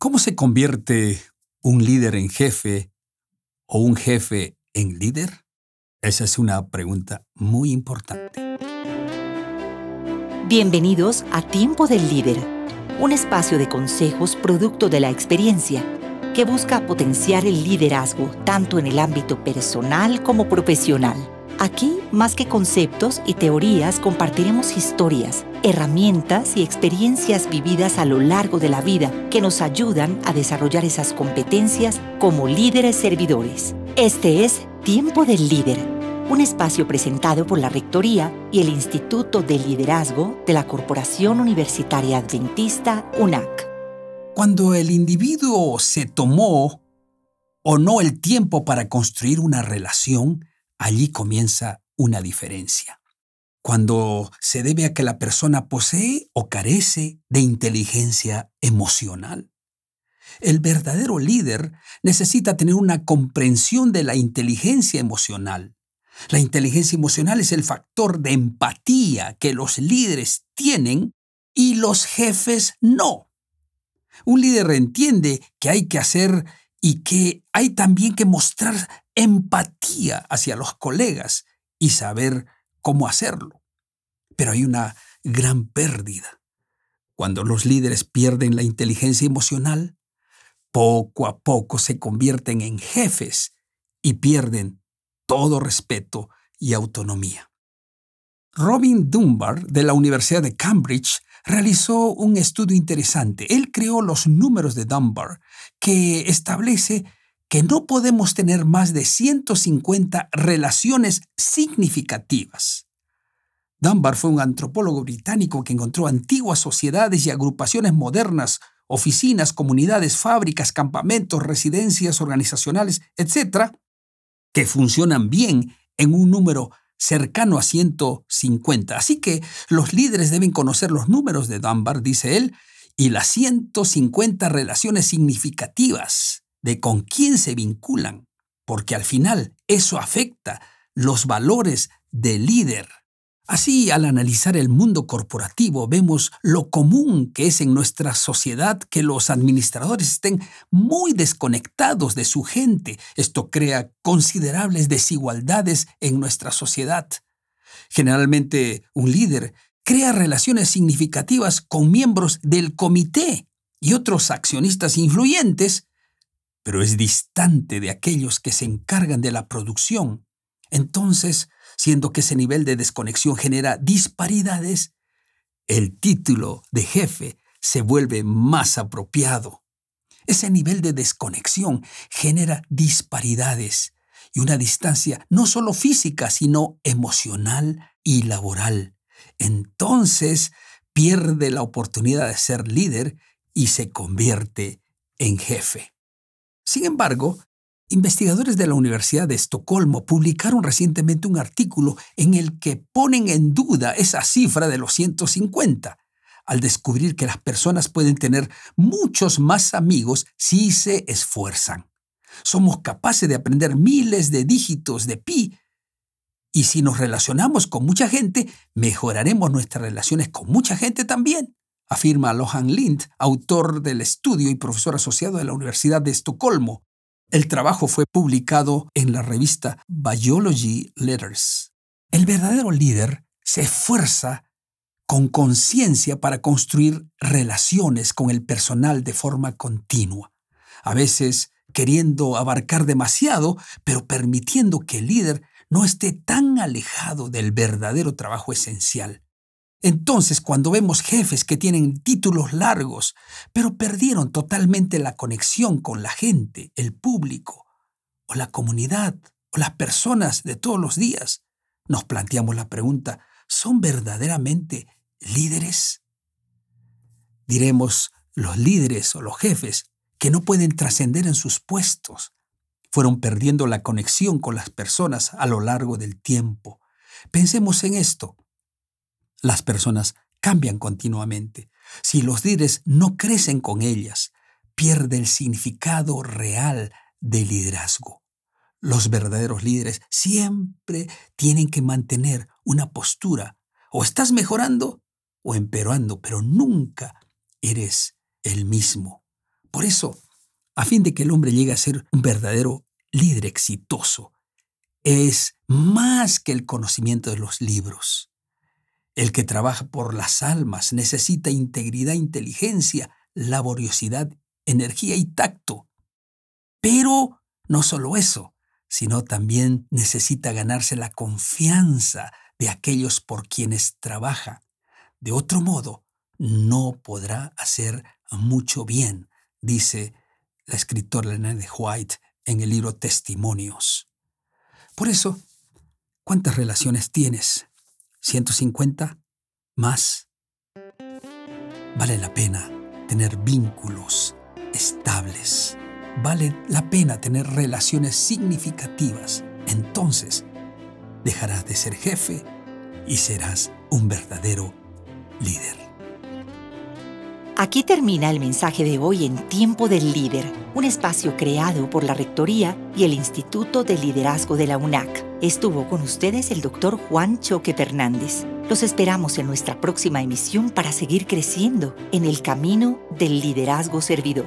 ¿Cómo se convierte un líder en jefe o un jefe en líder? Esa es una pregunta muy importante. Bienvenidos a Tiempo del Líder, un espacio de consejos producto de la experiencia que busca potenciar el liderazgo tanto en el ámbito personal como profesional. Aquí, más que conceptos y teorías, compartiremos historias, herramientas y experiencias vividas a lo largo de la vida que nos ayudan a desarrollar esas competencias como líderes servidores. Este es Tiempo del Líder, un espacio presentado por la Rectoría y el Instituto de Liderazgo de la Corporación Universitaria Adventista UNAC. Cuando el individuo se tomó o no el tiempo para construir una relación, allí comienza una diferencia. Cuando se debe a que la persona posee o carece de inteligencia emocional. El verdadero líder necesita tener una comprensión de la inteligencia emocional. La inteligencia emocional es el factor de empatía que los líderes tienen y los jefes no. Un líder entiende que hay que hacer y que hay también que mostrar empatía hacia los colegas y saber cómo hacerlo. Pero hay una gran pérdida. Cuando los líderes pierden la inteligencia emocional, poco a poco se convierten en jefes y pierden todo respeto y autonomía. Robin Dunbar, de la Universidad de Cambridge, realizó un estudio interesante. Él creó los números de Dunbar, que establece que no podemos tener más de 150 relaciones significativas. Dunbar fue un antropólogo británico que encontró antiguas sociedades y agrupaciones modernas, oficinas, comunidades, fábricas, campamentos, residencias organizacionales, etc., que funcionan bien en un número cercano a 150. Así que los líderes deben conocer los números de Dunbar, dice él, y las 150 relaciones significativas de con quién se vinculan, porque al final eso afecta los valores del líder. Así, al analizar el mundo corporativo, vemos lo común que es en nuestra sociedad que los administradores estén muy desconectados de su gente. Esto crea considerables desigualdades en nuestra sociedad. Generalmente, un líder crea relaciones significativas con miembros del comité y otros accionistas influyentes, pero es distante de aquellos que se encargan de la producción. Entonces, siendo que ese nivel de desconexión genera disparidades, el título de jefe se vuelve más apropiado. Ese nivel de desconexión genera disparidades y una distancia no solo física, sino emocional y laboral. Entonces pierde la oportunidad de ser líder y se convierte en jefe. Sin embargo, Investigadores de la Universidad de Estocolmo publicaron recientemente un artículo en el que ponen en duda esa cifra de los 150, al descubrir que las personas pueden tener muchos más amigos si se esfuerzan. Somos capaces de aprender miles de dígitos de pi y si nos relacionamos con mucha gente, mejoraremos nuestras relaciones con mucha gente también, afirma Lohan Lind, autor del estudio y profesor asociado de la Universidad de Estocolmo. El trabajo fue publicado en la revista Biology Letters. El verdadero líder se esfuerza con conciencia para construir relaciones con el personal de forma continua, a veces queriendo abarcar demasiado, pero permitiendo que el líder no esté tan alejado del verdadero trabajo esencial. Entonces, cuando vemos jefes que tienen títulos largos, pero perdieron totalmente la conexión con la gente, el público, o la comunidad, o las personas de todos los días, nos planteamos la pregunta, ¿son verdaderamente líderes? Diremos, los líderes o los jefes que no pueden trascender en sus puestos, fueron perdiendo la conexión con las personas a lo largo del tiempo. Pensemos en esto. Las personas cambian continuamente. Si los líderes no crecen con ellas, pierde el significado real del liderazgo. Los verdaderos líderes siempre tienen que mantener una postura. O estás mejorando o empeorando, pero nunca eres el mismo. Por eso, a fin de que el hombre llegue a ser un verdadero líder exitoso, es más que el conocimiento de los libros. El que trabaja por las almas necesita integridad, inteligencia, laboriosidad, energía y tacto. Pero no solo eso, sino también necesita ganarse la confianza de aquellos por quienes trabaja. De otro modo, no podrá hacer mucho bien, dice la escritora Elena de White en el libro Testimonios. Por eso, ¿cuántas relaciones tienes? ¿150? ¿Más? Vale la pena tener vínculos estables. Vale la pena tener relaciones significativas. Entonces, dejarás de ser jefe y serás un verdadero líder. Aquí termina el mensaje de hoy en Tiempo del Líder, un espacio creado por la Rectoría y el Instituto de Liderazgo de la UNAC. Estuvo con ustedes el doctor Juan Choque Fernández. Los esperamos en nuestra próxima emisión para seguir creciendo en el camino del liderazgo servidor.